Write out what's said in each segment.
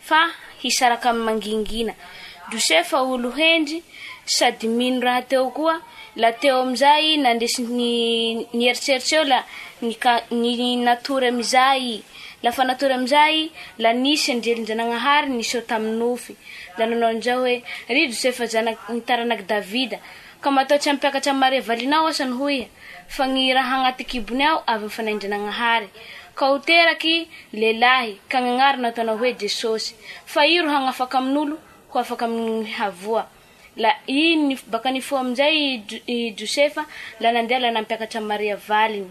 Fa hisaraka amin'ny mangingina. Josefa olo hendry sady mino rahateo koa la teo amizay nandresy ny nieritseritseo la ny natory amizay i. La fa natory amizay i la nisy anjelinjanagnahary niseho tamin'ny nofy la nanao anizao hoe, Ry Josefa zanaky ny taranaky Davida, Ka matoa tsy hampiakatra ny maria valiana aho asa ny hoia, fa ny hira hagnaty kibony ao avy amin'ny fanaindrian'Agnahary, ka ho teraky lehilahy, ka ny agnarany no ataonao hoe Jesosy, fa io ro hagnafaka amin'olo ho afaka amin'ny havoa. La i nif baka nifoha amin'izay i i Josefa, la nandeha la nampiakatra ny maria valiny.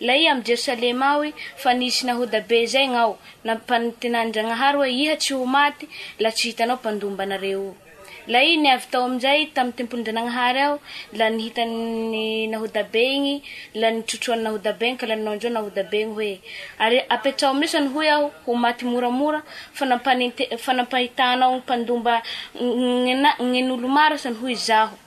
Lay am Jerosalema ao i, fa nisy nahoda be zay gnao, nampanintinan Ndragnahary hoe iha tsy ho maty la tsy hitanao mpandromba anareo o. Lay i niavy tao am zay tam tempoly Ndranagnahary ao, la nihitan ny nahoda be igny, la nitrotro an nahoda be igny ka la nanao anzao nahoda be igny hoe, Ary apetraho am lesany hoy aho ho maty moramora, fa nampaninti fa nampahita anao mpandromba gn gn gnolo maro san hoy zaho.